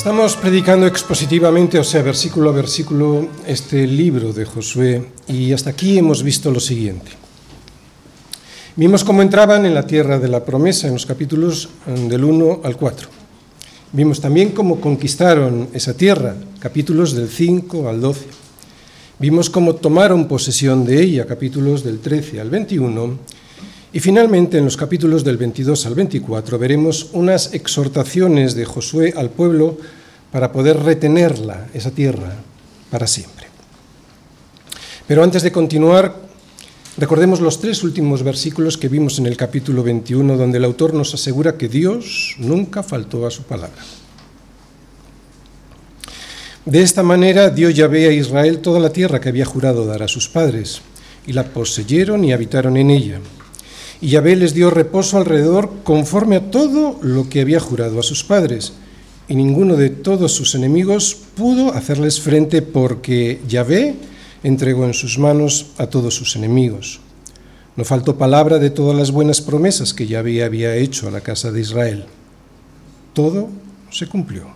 Estamos predicando expositivamente, o sea, versículo a versículo, este libro de Josué y hasta aquí hemos visto lo siguiente. Vimos cómo entraban en la tierra de la promesa en los capítulos mm, del 1 al 4. Vimos también cómo conquistaron esa tierra, capítulos del 5 al 12. Vimos cómo tomaron posesión de ella, capítulos del 13 al 21 y finalmente, en los capítulos del 22 al 24, veremos unas exhortaciones de Josué al pueblo para poder retenerla, esa tierra, para siempre. Pero antes de continuar, recordemos los tres últimos versículos que vimos en el capítulo 21, donde el autor nos asegura que Dios nunca faltó a su palabra. De esta manera dio Yahvé a Israel toda la tierra que había jurado dar a sus padres, y la poseyeron y habitaron en ella y Yahvé les dio reposo alrededor conforme a todo lo que había jurado a sus padres. Y ninguno de todos sus enemigos pudo hacerles frente porque Yahvé entregó en sus manos a todos sus enemigos. No faltó palabra de todas las buenas promesas que Yahvé había hecho a la casa de Israel. Todo se cumplió.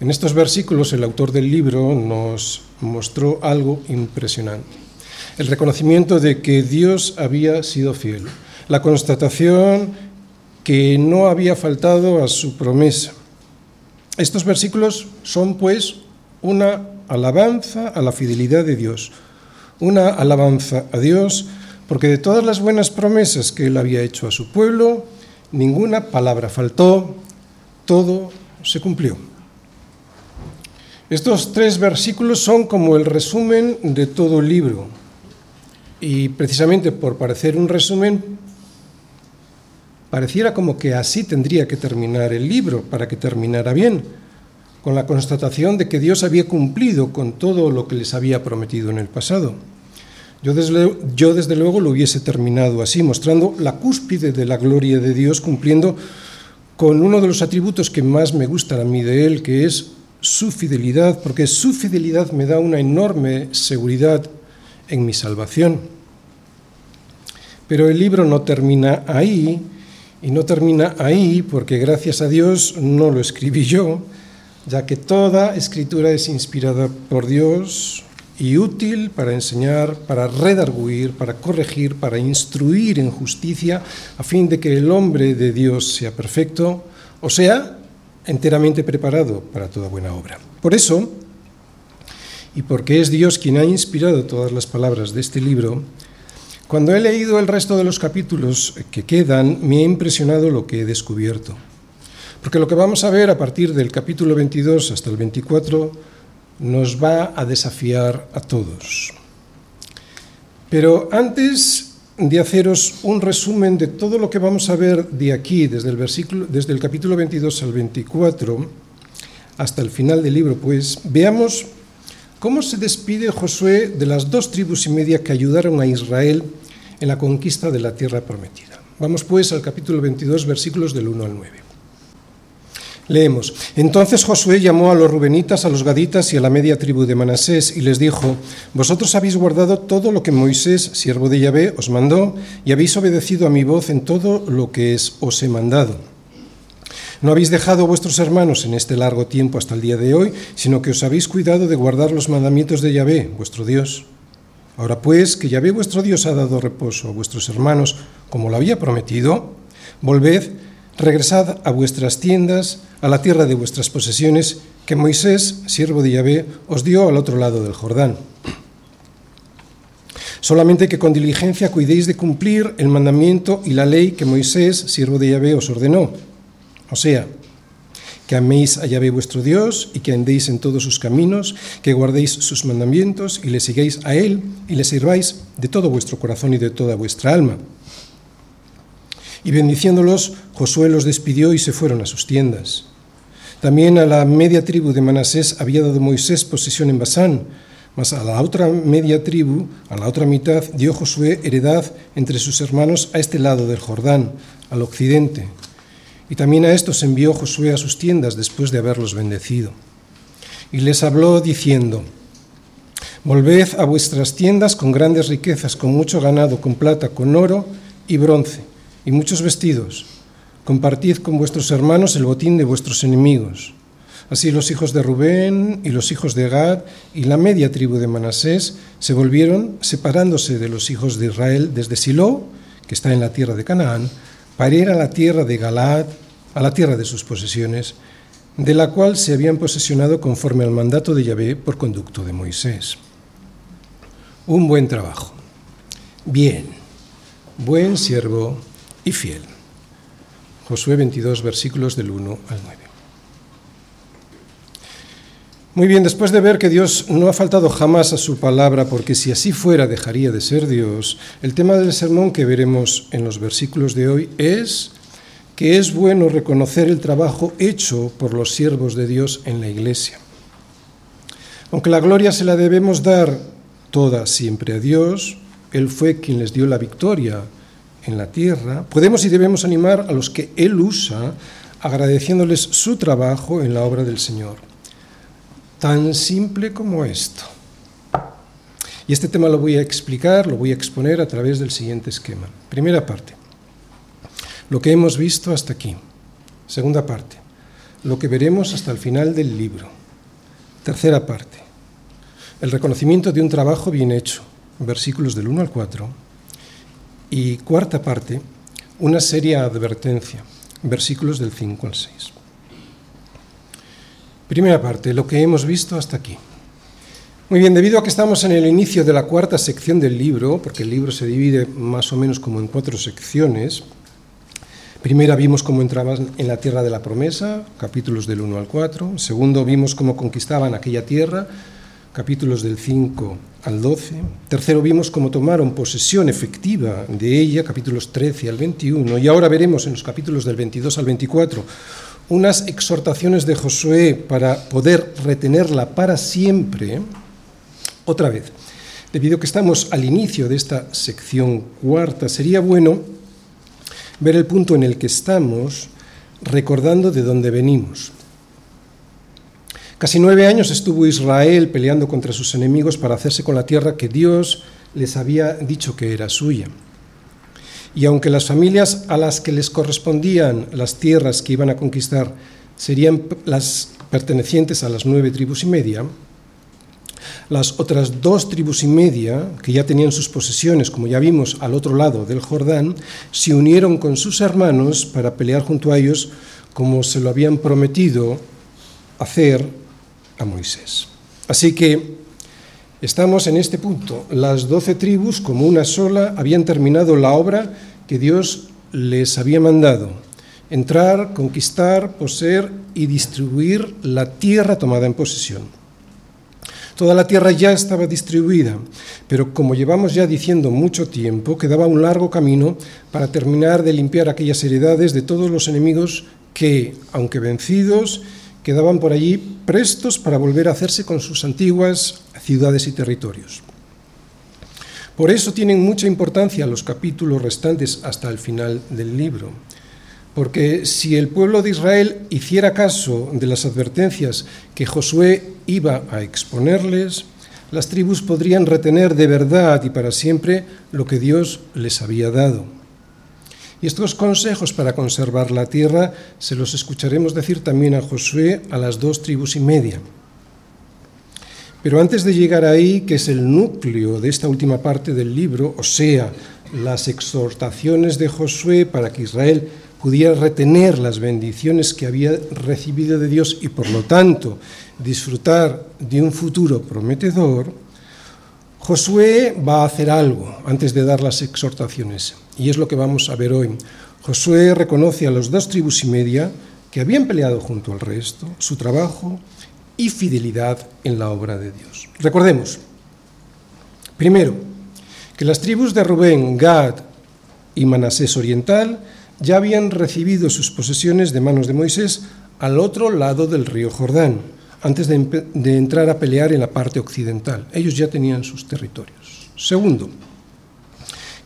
En estos versículos el autor del libro nos mostró algo impresionante el reconocimiento de que Dios había sido fiel, la constatación que no había faltado a su promesa. Estos versículos son pues una alabanza a la fidelidad de Dios, una alabanza a Dios porque de todas las buenas promesas que él había hecho a su pueblo, ninguna palabra faltó, todo se cumplió. Estos tres versículos son como el resumen de todo el libro. Y precisamente por parecer un resumen, pareciera como que así tendría que terminar el libro, para que terminara bien, con la constatación de que Dios había cumplido con todo lo que les había prometido en el pasado. Yo desde, yo desde luego lo hubiese terminado así, mostrando la cúspide de la gloria de Dios, cumpliendo con uno de los atributos que más me gustan a mí de Él, que es su fidelidad, porque su fidelidad me da una enorme seguridad en mi salvación. Pero el libro no termina ahí, y no termina ahí porque gracias a Dios no lo escribí yo, ya que toda escritura es inspirada por Dios y útil para enseñar, para redarguir, para corregir, para instruir en justicia, a fin de que el hombre de Dios sea perfecto, o sea, enteramente preparado para toda buena obra. Por eso, y porque es Dios quien ha inspirado todas las palabras de este libro, cuando he leído el resto de los capítulos que quedan, me ha impresionado lo que he descubierto. Porque lo que vamos a ver a partir del capítulo 22 hasta el 24 nos va a desafiar a todos. Pero antes de haceros un resumen de todo lo que vamos a ver de aquí, desde el, versículo, desde el capítulo 22 al 24, hasta el final del libro, pues veamos ¿Cómo se despide Josué de las dos tribus y media que ayudaron a Israel en la conquista de la tierra prometida? Vamos pues al capítulo 22, versículos del 1 al 9. Leemos, entonces Josué llamó a los rubenitas, a los gaditas y a la media tribu de Manasés y les dijo, vosotros habéis guardado todo lo que Moisés, siervo de Yahvé, os mandó y habéis obedecido a mi voz en todo lo que os he mandado. No habéis dejado a vuestros hermanos en este largo tiempo hasta el día de hoy, sino que os habéis cuidado de guardar los mandamientos de Yahvé, vuestro Dios. Ahora pues, que Yahvé vuestro Dios ha dado reposo a vuestros hermanos, como lo había prometido, volved, regresad a vuestras tiendas, a la tierra de vuestras posesiones, que Moisés, siervo de Yahvé, os dio al otro lado del Jordán. Solamente que con diligencia cuidéis de cumplir el mandamiento y la ley que Moisés, siervo de Yahvé, os ordenó o sea, que améis a Yahvé vuestro Dios y que andéis en todos sus caminos, que guardéis sus mandamientos y le sigáis a Él y le sirváis de todo vuestro corazón y de toda vuestra alma. Y bendiciéndolos, Josué los despidió y se fueron a sus tiendas. También a la media tribu de Manasés había dado Moisés posesión en Basán, mas a la otra media tribu, a la otra mitad, dio Josué heredad entre sus hermanos a este lado del Jordán, al occidente y también a estos envió Josué a sus tiendas después de haberlos bendecido. Y les habló diciendo, Volved a vuestras tiendas con grandes riquezas, con mucho ganado, con plata, con oro y bronce, y muchos vestidos. compartid con vuestros hermanos el botín de vuestros enemigos. Así los hijos de Rubén y los hijos de Gad y la media tribu de Manasés se volvieron separándose de los hijos de Israel desde Silo, que está en la tierra de Canaán, para ir a la tierra de Galaad, a la tierra de sus posesiones, de la cual se habían posesionado conforme al mandato de Yahvé por conducto de Moisés. Un buen trabajo. Bien, buen siervo y fiel. Josué 22, versículos del 1 al 9. Muy bien, después de ver que Dios no ha faltado jamás a su palabra, porque si así fuera dejaría de ser Dios, el tema del sermón que veremos en los versículos de hoy es que es bueno reconocer el trabajo hecho por los siervos de Dios en la iglesia. Aunque la gloria se la debemos dar toda siempre a Dios, Él fue quien les dio la victoria en la tierra, podemos y debemos animar a los que Él usa agradeciéndoles su trabajo en la obra del Señor tan simple como esto. Y este tema lo voy a explicar, lo voy a exponer a través del siguiente esquema. Primera parte, lo que hemos visto hasta aquí. Segunda parte, lo que veremos hasta el final del libro. Tercera parte, el reconocimiento de un trabajo bien hecho, versículos del 1 al 4. Y cuarta parte, una seria advertencia, versículos del 5 al 6. Primera parte, lo que hemos visto hasta aquí. Muy bien, debido a que estamos en el inicio de la cuarta sección del libro, porque el libro se divide más o menos como en cuatro secciones, primera vimos cómo entraban en la tierra de la promesa, capítulos del 1 al 4, segundo vimos cómo conquistaban aquella tierra, capítulos del 5 al 12, tercero vimos cómo tomaron posesión efectiva de ella, capítulos 13 al 21, y ahora veremos en los capítulos del 22 al 24 unas exhortaciones de Josué para poder retenerla para siempre, otra vez, debido a que estamos al inicio de esta sección cuarta, sería bueno ver el punto en el que estamos recordando de dónde venimos. Casi nueve años estuvo Israel peleando contra sus enemigos para hacerse con la tierra que Dios les había dicho que era suya. Y aunque las familias a las que les correspondían las tierras que iban a conquistar serían las pertenecientes a las nueve tribus y media, las otras dos tribus y media, que ya tenían sus posesiones, como ya vimos, al otro lado del Jordán, se unieron con sus hermanos para pelear junto a ellos, como se lo habían prometido hacer a Moisés. Así que Estamos en este punto. Las doce tribus, como una sola, habían terminado la obra que Dios les había mandado. Entrar, conquistar, poseer y distribuir la tierra tomada en posesión. Toda la tierra ya estaba distribuida, pero como llevamos ya diciendo mucho tiempo, quedaba un largo camino para terminar de limpiar aquellas heredades de todos los enemigos que, aunque vencidos, quedaban por allí prestos para volver a hacerse con sus antiguas ciudades y territorios. Por eso tienen mucha importancia los capítulos restantes hasta el final del libro, porque si el pueblo de Israel hiciera caso de las advertencias que Josué iba a exponerles, las tribus podrían retener de verdad y para siempre lo que Dios les había dado. Y estos consejos para conservar la tierra se los escucharemos decir también a Josué a las dos tribus y media. Pero antes de llegar ahí, que es el núcleo de esta última parte del libro, o sea, las exhortaciones de Josué para que Israel pudiera retener las bendiciones que había recibido de Dios y por lo tanto disfrutar de un futuro prometedor, Josué va a hacer algo antes de dar las exhortaciones, y es lo que vamos a ver hoy. Josué reconoce a los dos tribus y media que habían peleado junto al resto, su trabajo y fidelidad en la obra de Dios. Recordemos, primero, que las tribus de Rubén, Gad y Manasés Oriental ya habían recibido sus posesiones de manos de Moisés al otro lado del río Jordán antes de, de entrar a pelear en la parte occidental. Ellos ya tenían sus territorios. Segundo,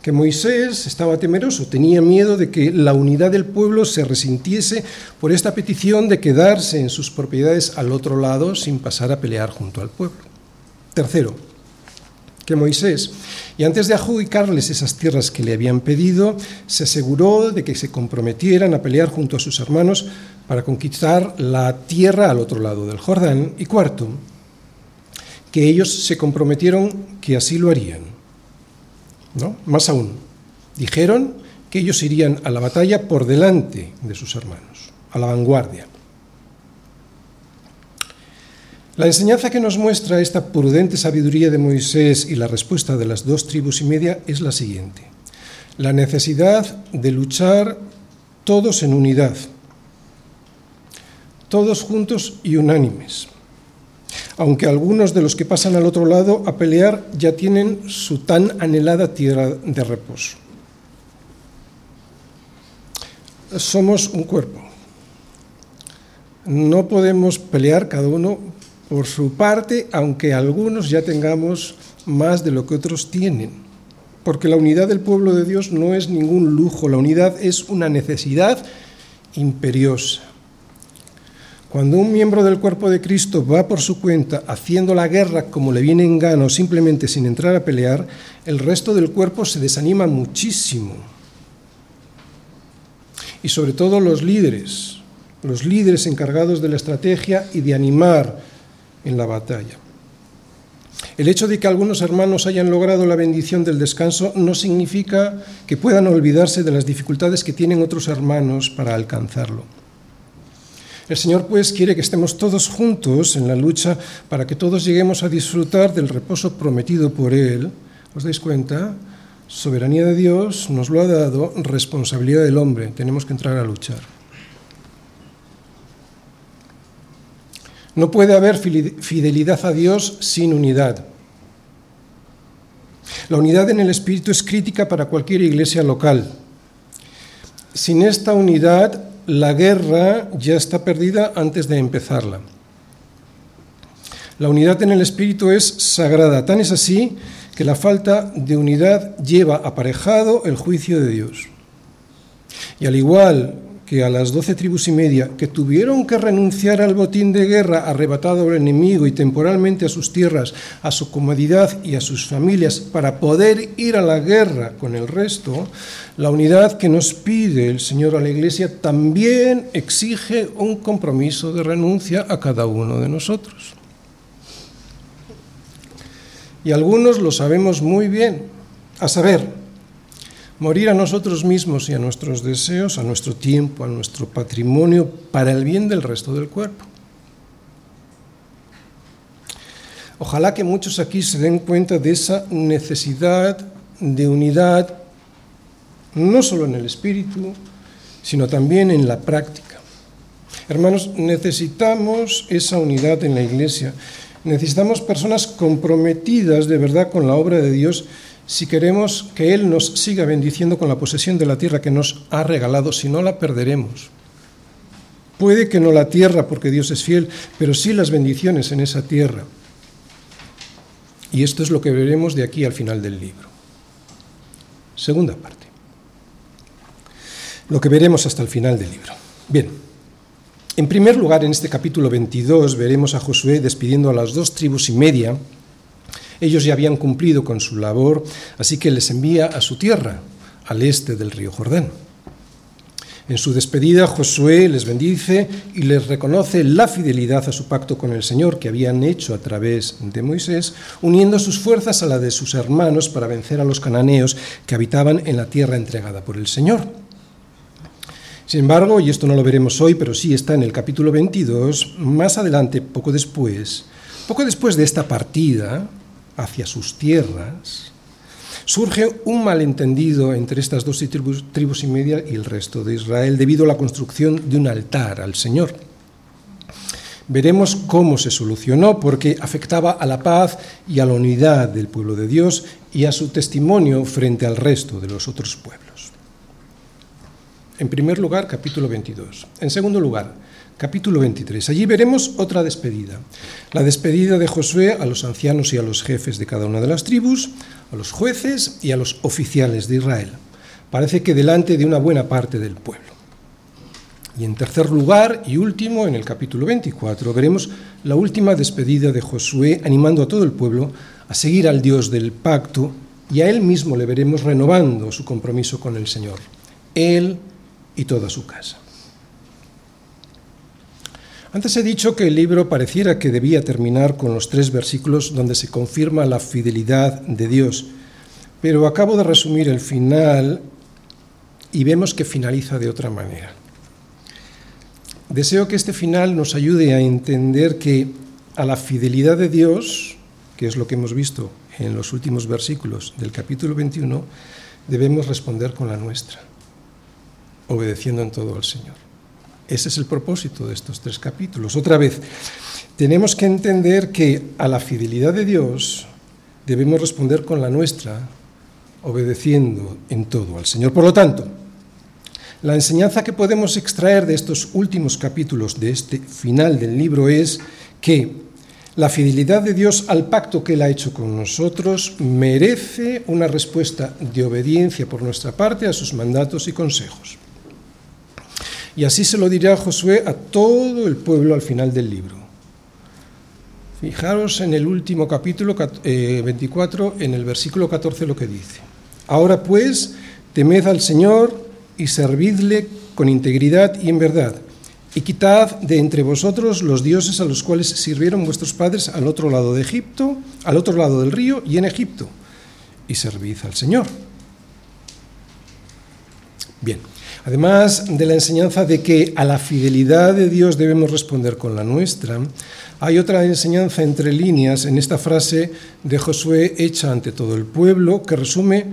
que Moisés estaba temeroso, tenía miedo de que la unidad del pueblo se resintiese por esta petición de quedarse en sus propiedades al otro lado sin pasar a pelear junto al pueblo. Tercero, que Moisés. Y antes de adjudicarles esas tierras que le habían pedido, se aseguró de que se comprometieran a pelear junto a sus hermanos para conquistar la tierra al otro lado del Jordán. Y cuarto, que ellos se comprometieron que así lo harían. Más aún, dijeron que ellos irían a la batalla por delante de sus hermanos, a la vanguardia. La enseñanza que nos muestra esta prudente sabiduría de Moisés y la respuesta de las dos tribus y media es la siguiente. La necesidad de luchar todos en unidad, todos juntos y unánimes. Aunque algunos de los que pasan al otro lado a pelear ya tienen su tan anhelada tierra de reposo. Somos un cuerpo. No podemos pelear cada uno por su parte, aunque algunos ya tengamos más de lo que otros tienen. Porque la unidad del pueblo de Dios no es ningún lujo, la unidad es una necesidad imperiosa. Cuando un miembro del cuerpo de Cristo va por su cuenta haciendo la guerra como le viene en gano, simplemente sin entrar a pelear, el resto del cuerpo se desanima muchísimo. Y sobre todo los líderes, los líderes encargados de la estrategia y de animar en la batalla. El hecho de que algunos hermanos hayan logrado la bendición del descanso no significa que puedan olvidarse de las dificultades que tienen otros hermanos para alcanzarlo. El Señor pues quiere que estemos todos juntos en la lucha para que todos lleguemos a disfrutar del reposo prometido por Él. ¿Os dais cuenta? Soberanía de Dios nos lo ha dado, responsabilidad del hombre. Tenemos que entrar a luchar. No puede haber fidelidad a Dios sin unidad. La unidad en el Espíritu es crítica para cualquier iglesia local. Sin esta unidad, la guerra ya está perdida antes de empezarla. La unidad en el Espíritu es sagrada, tan es así que la falta de unidad lleva aparejado el juicio de Dios. Y al igual que a las doce tribus y media, que tuvieron que renunciar al botín de guerra arrebatado al enemigo y temporalmente a sus tierras, a su comodidad y a sus familias, para poder ir a la guerra con el resto, la unidad que nos pide el Señor a la Iglesia también exige un compromiso de renuncia a cada uno de nosotros. Y algunos lo sabemos muy bien, a saber, morir a nosotros mismos y a nuestros deseos, a nuestro tiempo, a nuestro patrimonio, para el bien del resto del cuerpo. Ojalá que muchos aquí se den cuenta de esa necesidad de unidad, no solo en el espíritu, sino también en la práctica. Hermanos, necesitamos esa unidad en la iglesia. Necesitamos personas comprometidas de verdad con la obra de Dios si queremos que Él nos siga bendiciendo con la posesión de la tierra que nos ha regalado, si no la perderemos. Puede que no la tierra porque Dios es fiel, pero sí las bendiciones en esa tierra. Y esto es lo que veremos de aquí al final del libro. Segunda parte. Lo que veremos hasta el final del libro. Bien, en primer lugar, en este capítulo 22 veremos a Josué despidiendo a las dos tribus y media ellos ya habían cumplido con su labor, así que les envía a su tierra, al este del río Jordán. En su despedida, Josué les bendice y les reconoce la fidelidad a su pacto con el Señor que habían hecho a través de Moisés, uniendo sus fuerzas a la de sus hermanos para vencer a los cananeos que habitaban en la tierra entregada por el Señor. Sin embargo, y esto no lo veremos hoy, pero sí está en el capítulo 22, más adelante, poco después, poco después de esta partida, hacia sus tierras, surge un malentendido entre estas dos tribus, tribus, y media y el resto de Israel debido a la construcción de un altar al Señor. Veremos cómo se solucionó porque afectaba a la paz y a la unidad del pueblo de Dios y a su testimonio frente al resto de los otros pueblos. En primer lugar, capítulo 22. En segundo lugar, capítulo 23. Allí veremos otra despedida. La despedida de Josué a los ancianos y a los jefes de cada una de las tribus, a los jueces y a los oficiales de Israel. Parece que delante de una buena parte del pueblo. Y en tercer lugar y último, en el capítulo 24, veremos la última despedida de Josué animando a todo el pueblo a seguir al Dios del pacto y a Él mismo le veremos renovando su compromiso con el Señor, Él y toda su casa. Antes he dicho que el libro pareciera que debía terminar con los tres versículos donde se confirma la fidelidad de Dios, pero acabo de resumir el final y vemos que finaliza de otra manera. Deseo que este final nos ayude a entender que a la fidelidad de Dios, que es lo que hemos visto en los últimos versículos del capítulo 21, debemos responder con la nuestra, obedeciendo en todo al Señor. Ese es el propósito de estos tres capítulos. Otra vez, tenemos que entender que a la fidelidad de Dios debemos responder con la nuestra, obedeciendo en todo al Señor. Por lo tanto, la enseñanza que podemos extraer de estos últimos capítulos de este final del libro es que la fidelidad de Dios al pacto que Él ha hecho con nosotros merece una respuesta de obediencia por nuestra parte a sus mandatos y consejos. Y así se lo dirá Josué a todo el pueblo al final del libro. Fijaros en el último capítulo 24, eh, en el versículo 14, lo que dice. Ahora pues, temed al Señor y servidle con integridad y en verdad. Y quitad de entre vosotros los dioses a los cuales sirvieron vuestros padres al otro lado de Egipto, al otro lado del río y en Egipto, y servid al Señor. Bien, además de la enseñanza de que a la fidelidad de Dios debemos responder con la nuestra, hay otra enseñanza entre líneas en esta frase de Josué hecha ante todo el pueblo que resume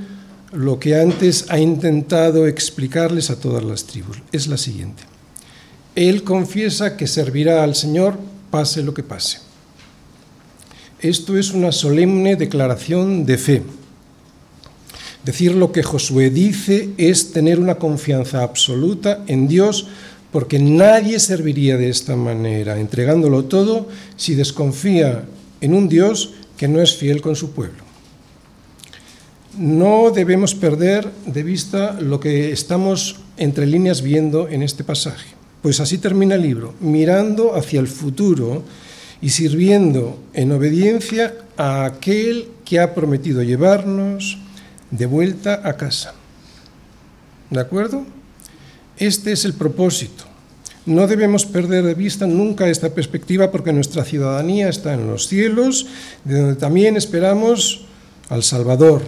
lo que antes ha intentado explicarles a todas las tribus. Es la siguiente. Él confiesa que servirá al Señor pase lo que pase. Esto es una solemne declaración de fe. Decir lo que Josué dice es tener una confianza absoluta en Dios porque nadie serviría de esta manera, entregándolo todo, si desconfía en un Dios que no es fiel con su pueblo. No debemos perder de vista lo que estamos entre líneas viendo en este pasaje, pues así termina el libro, mirando hacia el futuro y sirviendo en obediencia a aquel que ha prometido llevarnos de vuelta a casa. ¿De acuerdo? Este es el propósito. No debemos perder de vista nunca esta perspectiva porque nuestra ciudadanía está en los cielos, de donde también esperamos al Salvador,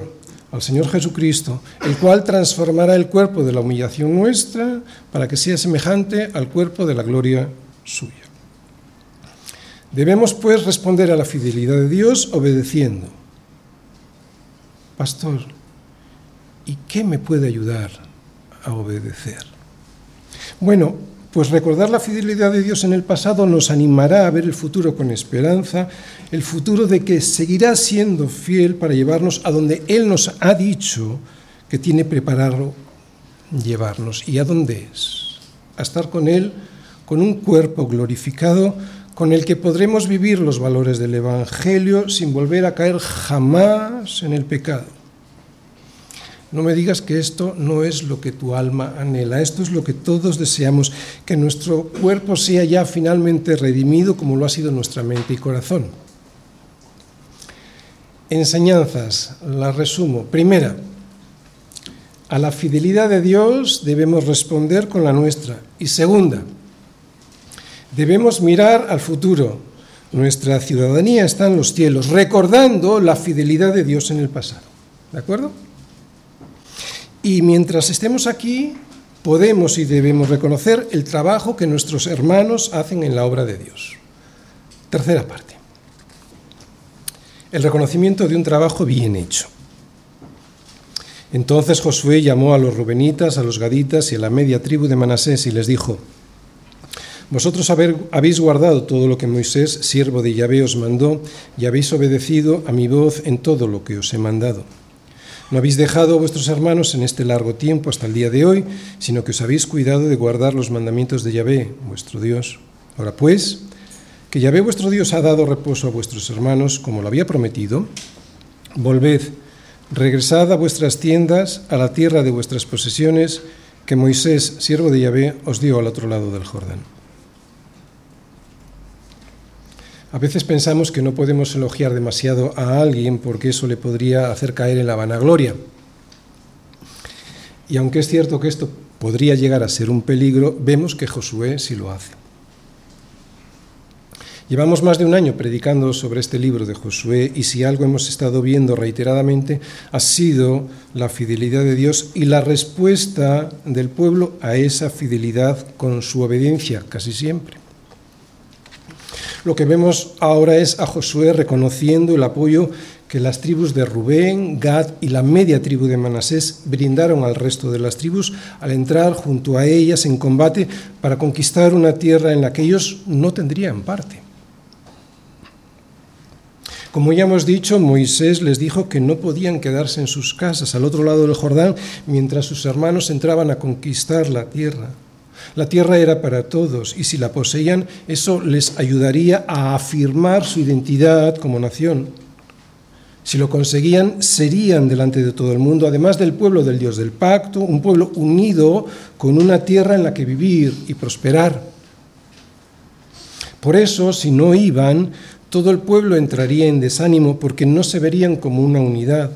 al Señor Jesucristo, el cual transformará el cuerpo de la humillación nuestra para que sea semejante al cuerpo de la gloria suya. Debemos pues responder a la fidelidad de Dios obedeciendo. Pastor, ¿y qué me puede ayudar a obedecer? Bueno, pues recordar la fidelidad de Dios en el pasado nos animará a ver el futuro con esperanza, el futuro de que seguirá siendo fiel para llevarnos a donde Él nos ha dicho que tiene preparado llevarnos. ¿Y a dónde es? A estar con Él, con un cuerpo glorificado, con el que podremos vivir los valores del Evangelio sin volver a caer jamás en el pecado. No me digas que esto no es lo que tu alma anhela, esto es lo que todos deseamos, que nuestro cuerpo sea ya finalmente redimido como lo ha sido nuestra mente y corazón. Enseñanzas, las resumo. Primera, a la fidelidad de Dios debemos responder con la nuestra. Y segunda, debemos mirar al futuro. Nuestra ciudadanía está en los cielos, recordando la fidelidad de Dios en el pasado. ¿De acuerdo? Y mientras estemos aquí, podemos y debemos reconocer el trabajo que nuestros hermanos hacen en la obra de Dios. Tercera parte. El reconocimiento de un trabajo bien hecho. Entonces Josué llamó a los rubenitas, a los gaditas y a la media tribu de Manasés y les dijo, Vosotros habéis guardado todo lo que Moisés, siervo de Yahvé, os mandó y habéis obedecido a mi voz en todo lo que os he mandado. No habéis dejado a vuestros hermanos en este largo tiempo hasta el día de hoy, sino que os habéis cuidado de guardar los mandamientos de Yahvé, vuestro Dios. Ahora pues, que Yahvé vuestro Dios ha dado reposo a vuestros hermanos, como lo había prometido, volved, regresad a vuestras tiendas, a la tierra de vuestras posesiones, que Moisés, siervo de Yahvé, os dio al otro lado del Jordán. A veces pensamos que no podemos elogiar demasiado a alguien porque eso le podría hacer caer en la vanagloria. Y aunque es cierto que esto podría llegar a ser un peligro, vemos que Josué sí lo hace. Llevamos más de un año predicando sobre este libro de Josué y si algo hemos estado viendo reiteradamente ha sido la fidelidad de Dios y la respuesta del pueblo a esa fidelidad con su obediencia casi siempre. Lo que vemos ahora es a Josué reconociendo el apoyo que las tribus de Rubén, Gad y la media tribu de Manasés brindaron al resto de las tribus al entrar junto a ellas en combate para conquistar una tierra en la que ellos no tendrían parte. Como ya hemos dicho, Moisés les dijo que no podían quedarse en sus casas al otro lado del Jordán mientras sus hermanos entraban a conquistar la tierra. La tierra era para todos y si la poseían, eso les ayudaría a afirmar su identidad como nación. Si lo conseguían, serían delante de todo el mundo, además del pueblo del Dios del pacto, un pueblo unido con una tierra en la que vivir y prosperar. Por eso, si no iban, todo el pueblo entraría en desánimo porque no se verían como una unidad.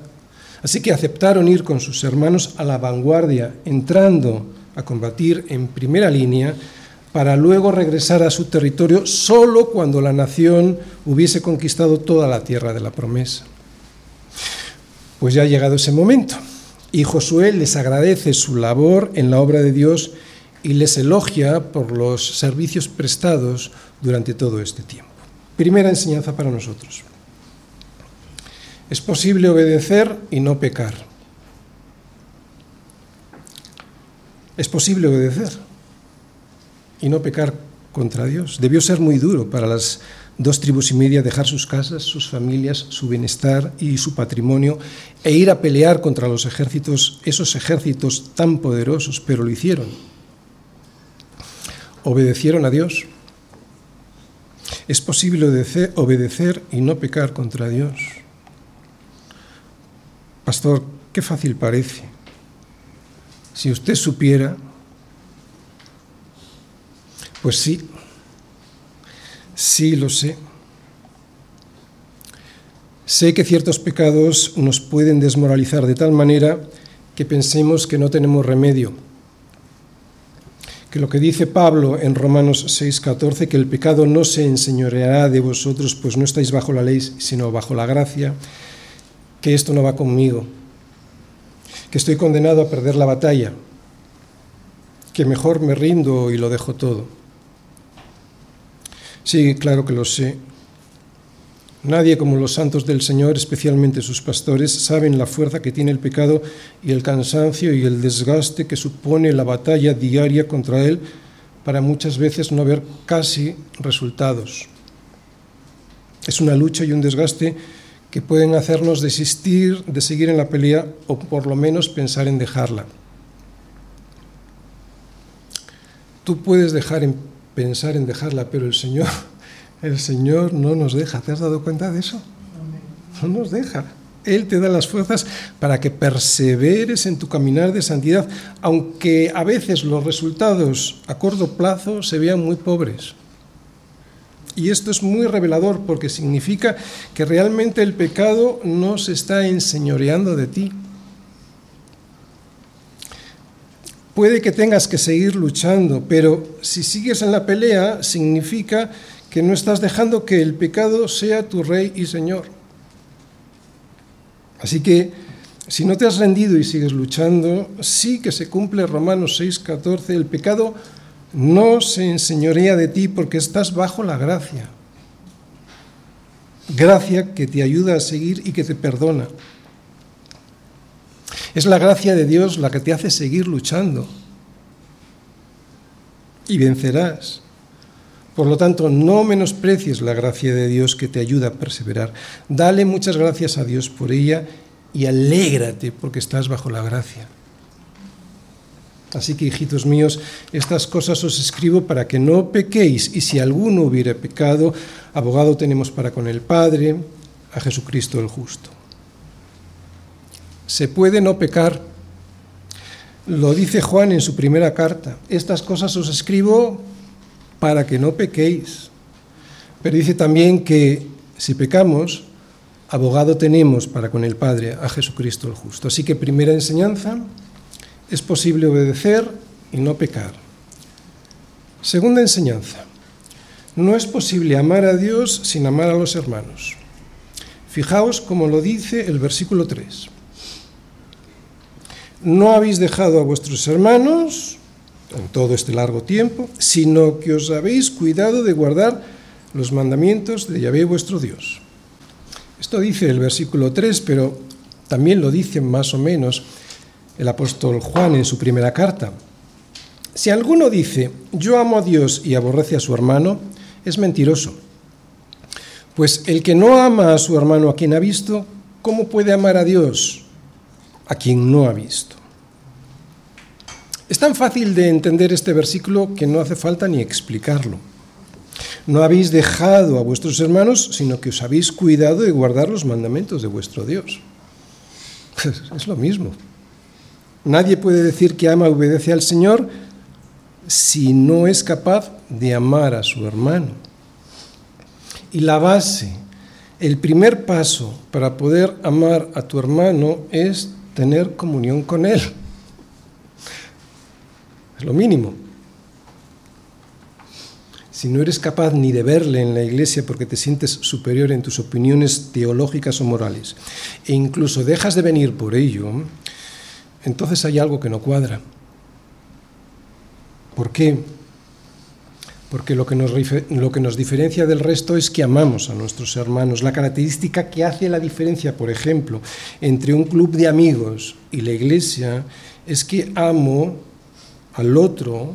Así que aceptaron ir con sus hermanos a la vanguardia, entrando a combatir en primera línea para luego regresar a su territorio solo cuando la nación hubiese conquistado toda la tierra de la promesa. Pues ya ha llegado ese momento y Josué les agradece su labor en la obra de Dios y les elogia por los servicios prestados durante todo este tiempo. Primera enseñanza para nosotros. Es posible obedecer y no pecar. Es posible obedecer y no pecar contra Dios. Debió ser muy duro para las dos tribus y media dejar sus casas, sus familias, su bienestar y su patrimonio e ir a pelear contra los ejércitos, esos ejércitos tan poderosos, pero lo hicieron. Obedecieron a Dios es posible obedecer y no pecar contra Dios. Pastor, qué fácil parece. Si usted supiera, pues sí, sí lo sé. Sé que ciertos pecados nos pueden desmoralizar de tal manera que pensemos que no tenemos remedio que lo que dice Pablo en Romanos 6:14, que el pecado no se enseñoreará de vosotros, pues no estáis bajo la ley, sino bajo la gracia, que esto no va conmigo, que estoy condenado a perder la batalla, que mejor me rindo y lo dejo todo. Sí, claro que lo sé, Nadie como los santos del Señor, especialmente sus pastores, saben la fuerza que tiene el pecado y el cansancio y el desgaste que supone la batalla diaria contra él para muchas veces no ver casi resultados. Es una lucha y un desgaste que pueden hacernos desistir de seguir en la pelea o por lo menos pensar en dejarla. Tú puedes dejar en pensar en dejarla, pero el Señor el Señor no nos deja. ¿Te has dado cuenta de eso? No nos deja. Él te da las fuerzas para que perseveres en tu caminar de santidad, aunque a veces los resultados a corto plazo se vean muy pobres. Y esto es muy revelador porque significa que realmente el pecado no se está enseñoreando de ti. Puede que tengas que seguir luchando, pero si sigues en la pelea significa que no estás dejando que el pecado sea tu rey y señor. Así que si no te has rendido y sigues luchando, sí que se cumple Romanos 6:14, el pecado no se enseñorea de ti porque estás bajo la gracia. Gracia que te ayuda a seguir y que te perdona. Es la gracia de Dios la que te hace seguir luchando. Y vencerás. Por lo tanto, no menosprecies la gracia de Dios que te ayuda a perseverar. Dale muchas gracias a Dios por ella y alégrate porque estás bajo la gracia. Así que, hijitos míos, estas cosas os escribo para que no pequéis, y si alguno hubiera pecado, abogado tenemos para con el Padre, a Jesucristo el justo. Se puede no pecar. Lo dice Juan en su primera carta. Estas cosas os escribo para que no pequéis. Pero dice también que si pecamos, abogado tenemos para con el Padre a Jesucristo el justo. Así que primera enseñanza, es posible obedecer y no pecar. Segunda enseñanza, no es posible amar a Dios sin amar a los hermanos. Fijaos como lo dice el versículo 3. No habéis dejado a vuestros hermanos en todo este largo tiempo, sino que os habéis cuidado de guardar los mandamientos de Yahvé vuestro Dios. Esto dice el versículo 3, pero también lo dice más o menos el apóstol Juan en su primera carta. Si alguno dice, yo amo a Dios y aborrece a su hermano, es mentiroso. Pues el que no ama a su hermano a quien ha visto, ¿cómo puede amar a Dios a quien no ha visto? Es tan fácil de entender este versículo que no hace falta ni explicarlo. No habéis dejado a vuestros hermanos, sino que os habéis cuidado de guardar los mandamientos de vuestro Dios. Es lo mismo. Nadie puede decir que ama y obedece al Señor si no es capaz de amar a su hermano. Y la base, el primer paso para poder amar a tu hermano es tener comunión con él. Es lo mínimo. Si no eres capaz ni de verle en la iglesia porque te sientes superior en tus opiniones teológicas o morales, e incluso dejas de venir por ello, entonces hay algo que no cuadra. ¿Por qué? Porque lo que, nos, lo que nos diferencia del resto es que amamos a nuestros hermanos. La característica que hace la diferencia, por ejemplo, entre un club de amigos y la iglesia es que amo al otro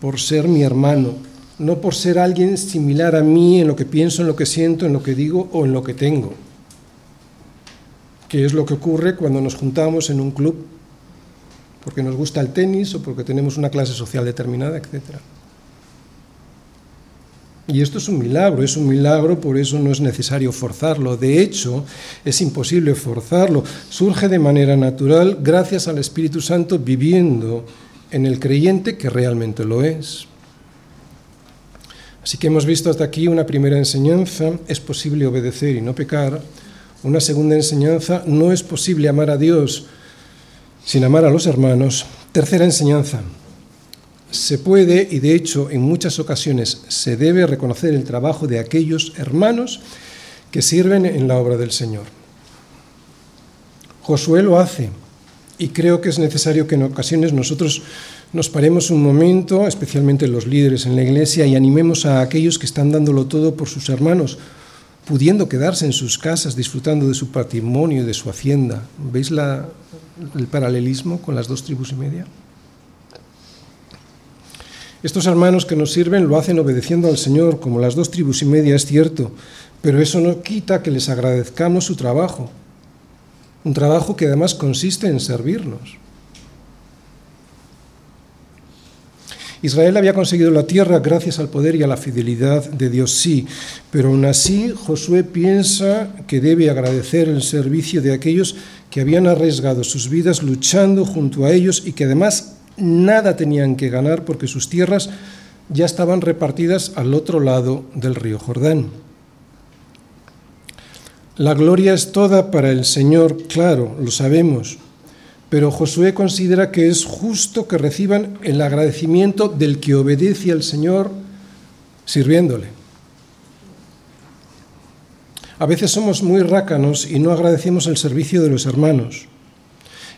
por ser mi hermano, no por ser alguien similar a mí en lo que pienso, en lo que siento, en lo que digo o en lo que tengo. Que es lo que ocurre cuando nos juntamos en un club porque nos gusta el tenis o porque tenemos una clase social determinada, etc. Y esto es un milagro, es un milagro, por eso no es necesario forzarlo. De hecho, es imposible forzarlo. Surge de manera natural gracias al Espíritu Santo viviendo en el creyente que realmente lo es. Así que hemos visto hasta aquí una primera enseñanza, es posible obedecer y no pecar. Una segunda enseñanza, no es posible amar a Dios sin amar a los hermanos. Tercera enseñanza. Se puede, y de hecho en muchas ocasiones se debe reconocer el trabajo de aquellos hermanos que sirven en la obra del Señor. Josué lo hace, y creo que es necesario que en ocasiones nosotros nos paremos un momento, especialmente los líderes en la iglesia, y animemos a aquellos que están dándolo todo por sus hermanos, pudiendo quedarse en sus casas disfrutando de su patrimonio y de su hacienda. ¿Veis la, el paralelismo con las dos tribus y media? Estos hermanos que nos sirven lo hacen obedeciendo al Señor, como las dos tribus y media, es cierto, pero eso no quita que les agradezcamos su trabajo, un trabajo que además consiste en servirnos. Israel había conseguido la tierra gracias al poder y a la fidelidad de Dios, sí, pero aún así Josué piensa que debe agradecer el servicio de aquellos que habían arriesgado sus vidas luchando junto a ellos y que además nada tenían que ganar porque sus tierras ya estaban repartidas al otro lado del río Jordán. La gloria es toda para el Señor, claro, lo sabemos, pero Josué considera que es justo que reciban el agradecimiento del que obedece al Señor sirviéndole. A veces somos muy rácanos y no agradecemos el servicio de los hermanos.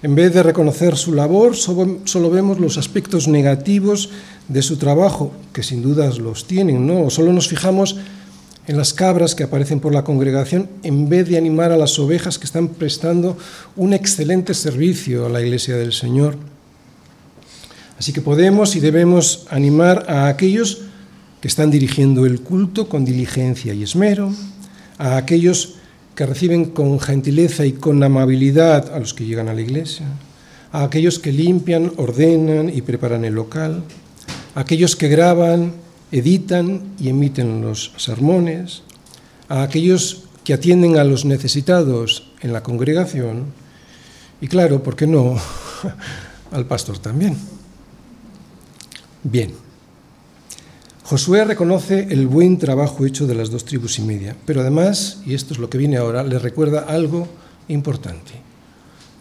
En vez de reconocer su labor, solo vemos los aspectos negativos de su trabajo, que sin dudas los tienen, ¿no? O solo nos fijamos en las cabras que aparecen por la congregación en vez de animar a las ovejas que están prestando un excelente servicio a la iglesia del Señor. Así que podemos y debemos animar a aquellos que están dirigiendo el culto con diligencia y esmero, a aquellos que reciben con gentileza y con amabilidad a los que llegan a la iglesia, a aquellos que limpian, ordenan y preparan el local, a aquellos que graban editan y emiten los sermones, a aquellos que atienden a los necesitados en la congregación y claro, ¿por qué no? al pastor también. Bien, Josué reconoce el buen trabajo hecho de las dos tribus y media, pero además, y esto es lo que viene ahora, le recuerda algo importante,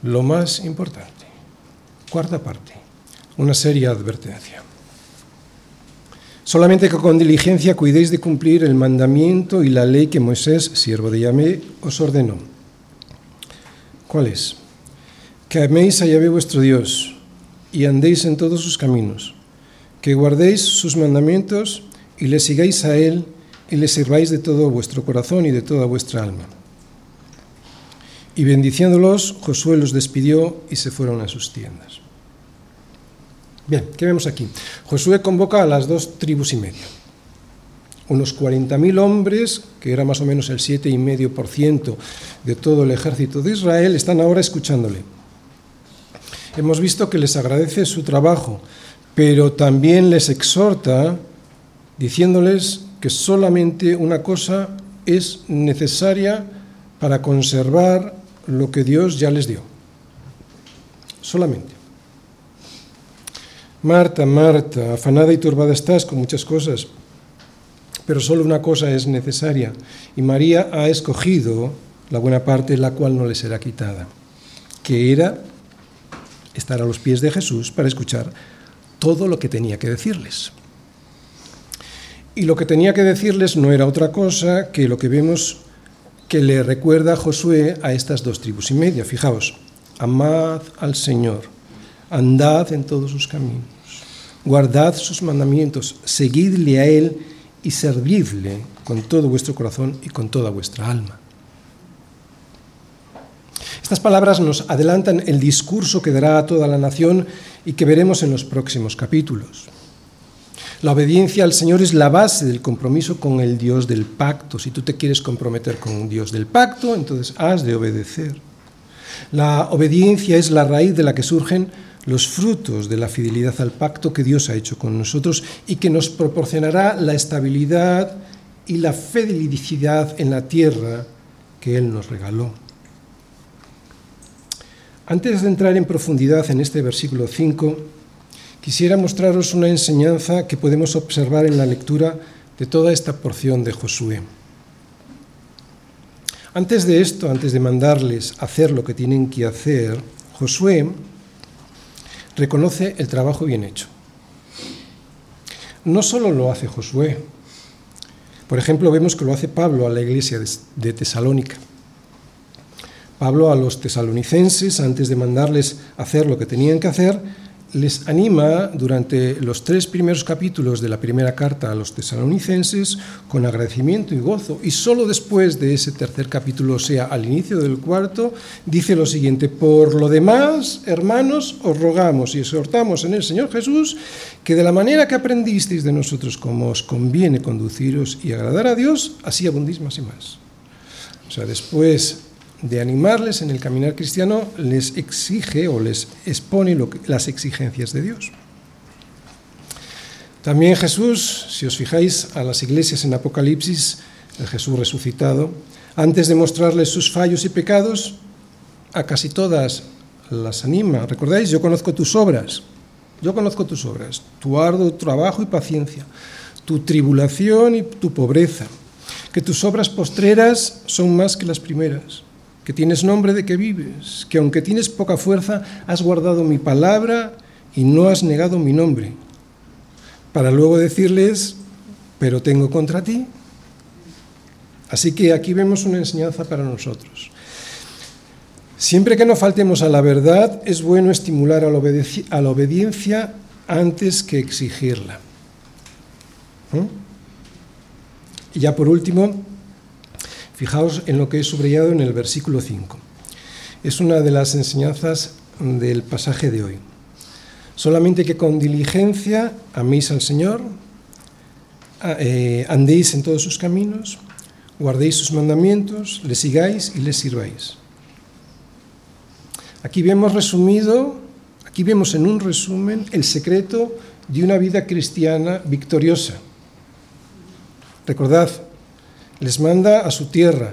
lo más importante. Cuarta parte, una seria advertencia. Solamente que con diligencia cuidéis de cumplir el mandamiento y la ley que Moisés, siervo de Yahvé, os ordenó. ¿Cuál es? Que améis a Yahvé vuestro Dios y andéis en todos sus caminos que guardéis sus mandamientos y le sigáis a Él y le sirváis de todo vuestro corazón y de toda vuestra alma. Y bendiciéndolos, Josué los despidió y se fueron a sus tiendas. Bien, ¿qué vemos aquí? Josué convoca a las dos tribus y media. Unos 40.000 hombres, que era más o menos el 7,5% de todo el ejército de Israel, están ahora escuchándole. Hemos visto que les agradece su trabajo, pero también les exhorta diciéndoles que solamente una cosa es necesaria para conservar lo que Dios ya les dio. Solamente. Marta, Marta, afanada y turbada estás con muchas cosas, pero solo una cosa es necesaria, y María ha escogido la buena parte, la cual no le será quitada, que era estar a los pies de Jesús para escuchar todo lo que tenía que decirles. Y lo que tenía que decirles no era otra cosa que lo que vemos que le recuerda Josué a estas dos tribus y media. Fijaos, amad al Señor, andad en todos sus caminos, guardad sus mandamientos, seguidle a Él y servidle con todo vuestro corazón y con toda vuestra alma. Estas palabras nos adelantan el discurso que dará a toda la nación y que veremos en los próximos capítulos. La obediencia al Señor es la base del compromiso con el Dios del pacto. Si tú te quieres comprometer con un Dios del pacto, entonces has de obedecer. La obediencia es la raíz de la que surgen los frutos de la fidelidad al pacto que Dios ha hecho con nosotros y que nos proporcionará la estabilidad y la felicidad en la tierra que Él nos regaló. Antes de entrar en profundidad en este versículo 5, quisiera mostraros una enseñanza que podemos observar en la lectura de toda esta porción de Josué. Antes de esto, antes de mandarles hacer lo que tienen que hacer, Josué reconoce el trabajo bien hecho. No solo lo hace Josué, por ejemplo, vemos que lo hace Pablo a la iglesia de Tesalónica. Pablo a los tesalonicenses, antes de mandarles hacer lo que tenían que hacer, les anima durante los tres primeros capítulos de la primera carta a los tesalonicenses con agradecimiento y gozo. Y solo después de ese tercer capítulo, o sea, al inicio del cuarto, dice lo siguiente, por lo demás, hermanos, os rogamos y exhortamos en el Señor Jesús que de la manera que aprendisteis de nosotros como os conviene conduciros y agradar a Dios, así abundéis más y más. O sea, después de animarles en el caminar cristiano, les exige o les expone las exigencias de Dios. También Jesús, si os fijáis a las iglesias en Apocalipsis, el Jesús resucitado, antes de mostrarles sus fallos y pecados, a casi todas las anima. ¿Recordáis? Yo conozco tus obras, yo conozco tus obras, tu arduo trabajo y paciencia, tu tribulación y tu pobreza, que tus obras postreras son más que las primeras que tienes nombre de que vives, que aunque tienes poca fuerza, has guardado mi palabra y no has negado mi nombre, para luego decirles, pero tengo contra ti. Así que aquí vemos una enseñanza para nosotros. Siempre que no faltemos a la verdad, es bueno estimular a la, obediencia antes que exigirla. ¿Mm? Y ya por último, Fijaos en lo que he subrayado en el versículo 5. Es una de las enseñanzas del pasaje de hoy. Solamente que con diligencia améis al Señor, eh, andéis en todos sus caminos, guardéis sus mandamientos, le sigáis y le sirváis. Aquí vemos resumido, aquí vemos en un resumen el secreto de una vida cristiana victoriosa. Recordad, les manda a su tierra.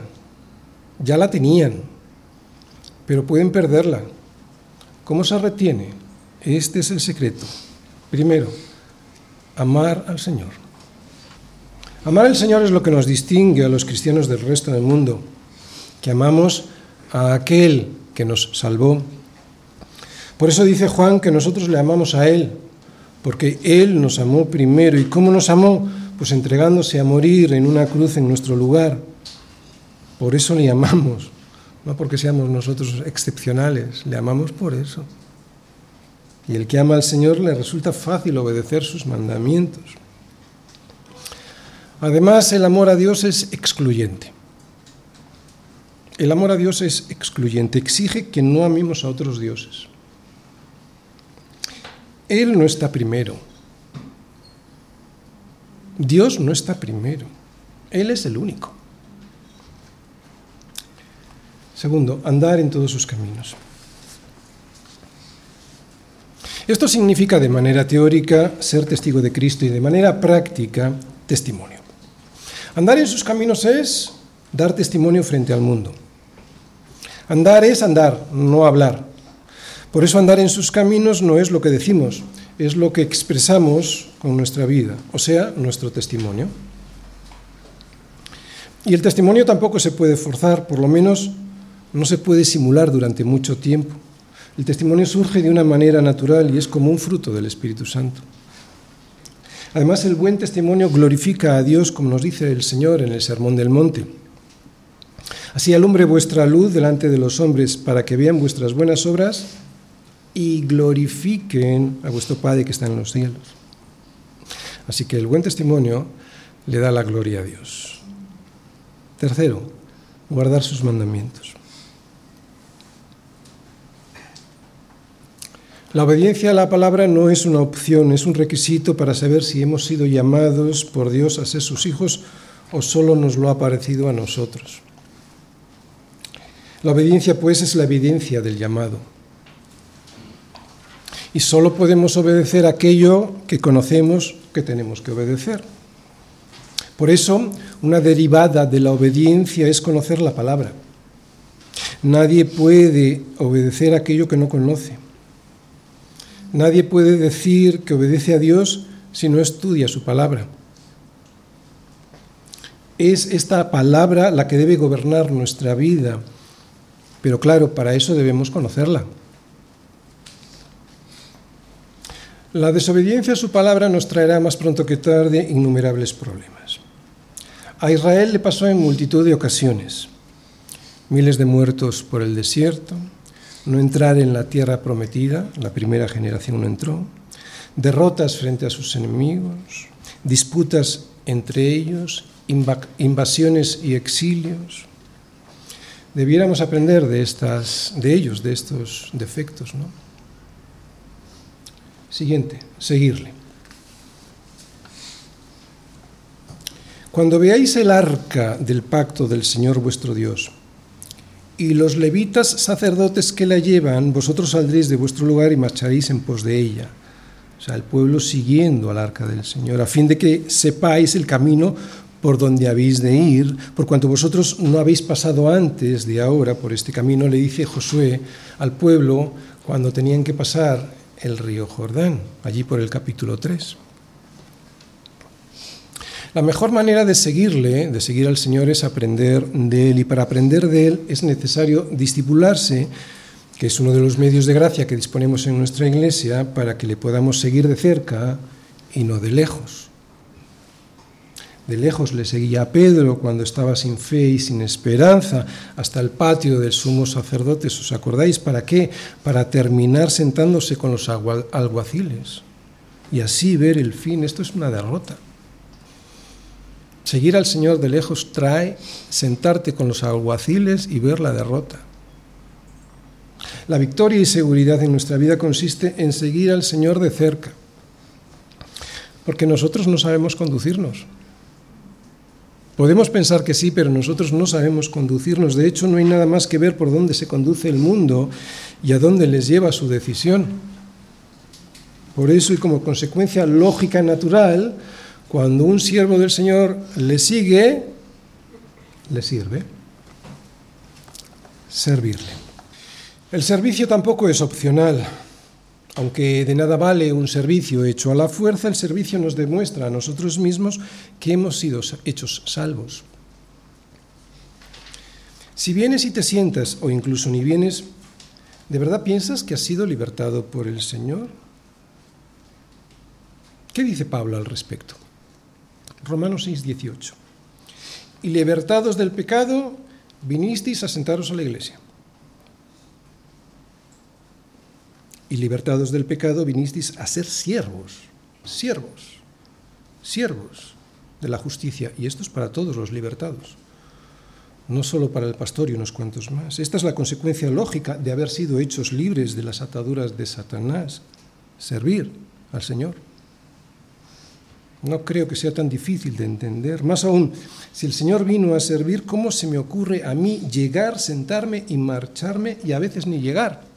Ya la tenían, pero pueden perderla. ¿Cómo se retiene? Este es el secreto. Primero, amar al Señor. Amar al Señor es lo que nos distingue a los cristianos del resto del mundo, que amamos a aquel que nos salvó. Por eso dice Juan que nosotros le amamos a Él, porque Él nos amó primero. ¿Y cómo nos amó? Pues entregándose a morir en una cruz en nuestro lugar. Por eso le amamos, no porque seamos nosotros excepcionales, le amamos por eso. Y el que ama al Señor le resulta fácil obedecer sus mandamientos. Además, el amor a Dios es excluyente. El amor a Dios es excluyente, exige que no amemos a otros dioses. Él no está primero. Dios no está primero. Él es el único. Segundo, andar en todos sus caminos. Esto significa de manera teórica ser testigo de Cristo y de manera práctica testimonio. Andar en sus caminos es dar testimonio frente al mundo. Andar es andar, no hablar. Por eso andar en sus caminos no es lo que decimos, es lo que expresamos con nuestra vida, o sea, nuestro testimonio. Y el testimonio tampoco se puede forzar, por lo menos no se puede simular durante mucho tiempo. El testimonio surge de una manera natural y es como un fruto del Espíritu Santo. Además, el buen testimonio glorifica a Dios, como nos dice el Señor en el Sermón del Monte. Así alumbre vuestra luz delante de los hombres para que vean vuestras buenas obras y glorifiquen a vuestro Padre que está en los cielos. Así que el buen testimonio le da la gloria a Dios. Tercero, guardar sus mandamientos. La obediencia a la palabra no es una opción, es un requisito para saber si hemos sido llamados por Dios a ser sus hijos o solo nos lo ha parecido a nosotros. La obediencia, pues, es la evidencia del llamado. Y solo podemos obedecer aquello que conocemos que tenemos que obedecer. Por eso, una derivada de la obediencia es conocer la palabra. Nadie puede obedecer aquello que no conoce. Nadie puede decir que obedece a Dios si no estudia su palabra. Es esta palabra la que debe gobernar nuestra vida pero claro, para eso debemos conocerla. La desobediencia a su palabra nos traerá más pronto que tarde innumerables problemas. A Israel le pasó en multitud de ocasiones. Miles de muertos por el desierto, no entrar en la tierra prometida, la primera generación no entró, derrotas frente a sus enemigos, disputas entre ellos, invasiones y exilios, debiéramos aprender de, estas, de ellos, de estos defectos. ¿no? Siguiente, seguirle. Cuando veáis el arca del pacto del Señor vuestro Dios y los levitas sacerdotes que la llevan, vosotros saldréis de vuestro lugar y marcharéis en pos de ella. O sea, el pueblo siguiendo al arca del Señor, a fin de que sepáis el camino por donde habéis de ir, por cuanto vosotros no habéis pasado antes de ahora por este camino, le dice Josué al pueblo cuando tenían que pasar el río Jordán, allí por el capítulo 3. La mejor manera de seguirle, de seguir al Señor, es aprender de Él, y para aprender de Él es necesario discipularse, que es uno de los medios de gracia que disponemos en nuestra iglesia para que le podamos seguir de cerca y no de lejos. De lejos le seguía Pedro cuando estaba sin fe y sin esperanza hasta el patio del sumo sacerdote. ¿Os acordáis? ¿Para qué? Para terminar sentándose con los alguaciles y así ver el fin. Esto es una derrota. Seguir al Señor de lejos trae sentarte con los alguaciles y ver la derrota. La victoria y seguridad en nuestra vida consiste en seguir al Señor de cerca, porque nosotros no sabemos conducirnos. Podemos pensar que sí, pero nosotros no sabemos conducirnos. De hecho, no hay nada más que ver por dónde se conduce el mundo y a dónde les lleva su decisión. Por eso y como consecuencia lógica natural, cuando un siervo del Señor le sigue, le sirve. Servirle. El servicio tampoco es opcional. Aunque de nada vale un servicio hecho a la fuerza, el servicio nos demuestra a nosotros mismos que hemos sido hechos salvos. Si vienes y te sientas, o incluso ni vienes, ¿de verdad piensas que has sido libertado por el Señor? ¿Qué dice Pablo al respecto? Romanos 6, 18. Y libertados del pecado, vinisteis a sentaros a la iglesia. Y libertados del pecado, vinisteis a ser siervos, siervos, siervos de la justicia. Y esto es para todos los libertados, no solo para el pastor y unos cuantos más. Esta es la consecuencia lógica de haber sido hechos libres de las ataduras de Satanás, servir al Señor. No creo que sea tan difícil de entender. Más aún, si el Señor vino a servir, ¿cómo se me ocurre a mí llegar, sentarme y marcharme y a veces ni llegar?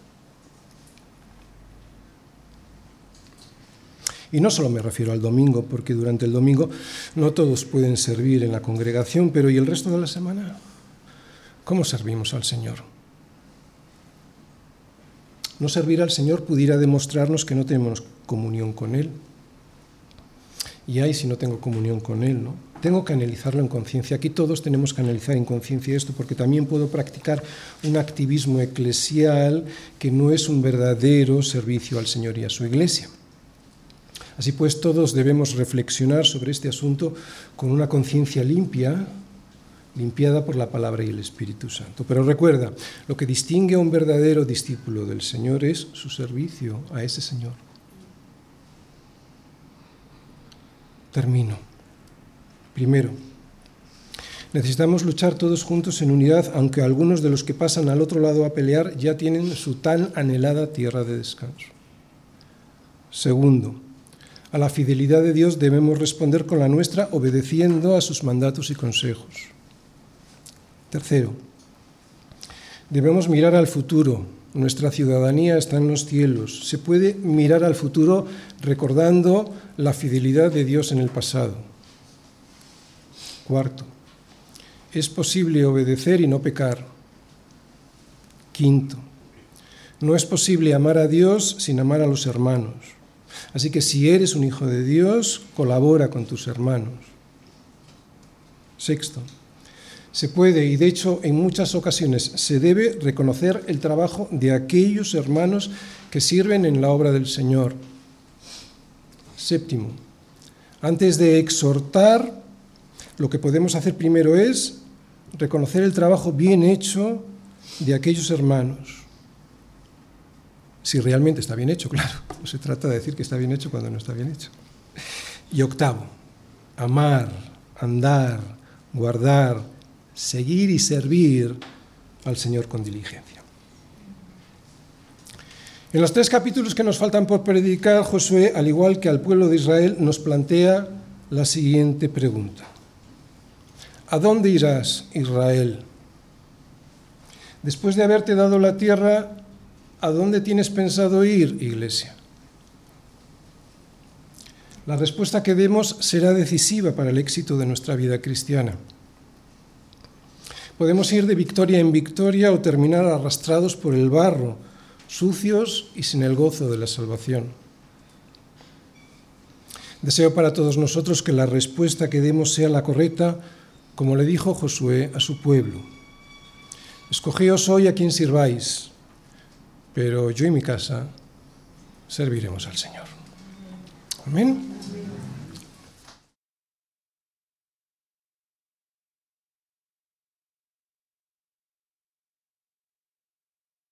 Y no solo me refiero al domingo, porque durante el domingo no todos pueden servir en la congregación, pero ¿y el resto de la semana? ¿Cómo servimos al Señor? No servir al Señor pudiera demostrarnos que no tenemos comunión con Él. Y ahí si no tengo comunión con Él, ¿no? Tengo que analizarlo en conciencia. Aquí todos tenemos que analizar en conciencia esto, porque también puedo practicar un activismo eclesial que no es un verdadero servicio al Señor y a su iglesia. Así pues, todos debemos reflexionar sobre este asunto con una conciencia limpia, limpiada por la palabra y el Espíritu Santo. Pero recuerda, lo que distingue a un verdadero discípulo del Señor es su servicio a ese Señor. Termino. Primero, necesitamos luchar todos juntos en unidad, aunque algunos de los que pasan al otro lado a pelear ya tienen su tan anhelada tierra de descanso. Segundo, a la fidelidad de Dios debemos responder con la nuestra obedeciendo a sus mandatos y consejos. Tercero, debemos mirar al futuro. Nuestra ciudadanía está en los cielos. Se puede mirar al futuro recordando la fidelidad de Dios en el pasado. Cuarto, es posible obedecer y no pecar. Quinto, no es posible amar a Dios sin amar a los hermanos. Así que si eres un hijo de Dios, colabora con tus hermanos. Sexto, se puede y de hecho en muchas ocasiones se debe reconocer el trabajo de aquellos hermanos que sirven en la obra del Señor. Séptimo, antes de exhortar, lo que podemos hacer primero es reconocer el trabajo bien hecho de aquellos hermanos si realmente está bien hecho, claro. No se trata de decir que está bien hecho cuando no está bien hecho. Y octavo, amar, andar, guardar, seguir y servir al Señor con diligencia. En los tres capítulos que nos faltan por predicar, Josué, al igual que al pueblo de Israel, nos plantea la siguiente pregunta. ¿A dónde irás, Israel? Después de haberte dado la tierra, ¿A dónde tienes pensado ir, iglesia? La respuesta que demos será decisiva para el éxito de nuestra vida cristiana. Podemos ir de victoria en victoria o terminar arrastrados por el barro, sucios y sin el gozo de la salvación. Deseo para todos nosotros que la respuesta que demos sea la correcta, como le dijo Josué a su pueblo. Escogíos hoy a quien sirváis, pero yo y mi casa serviremos al Señor. Amén.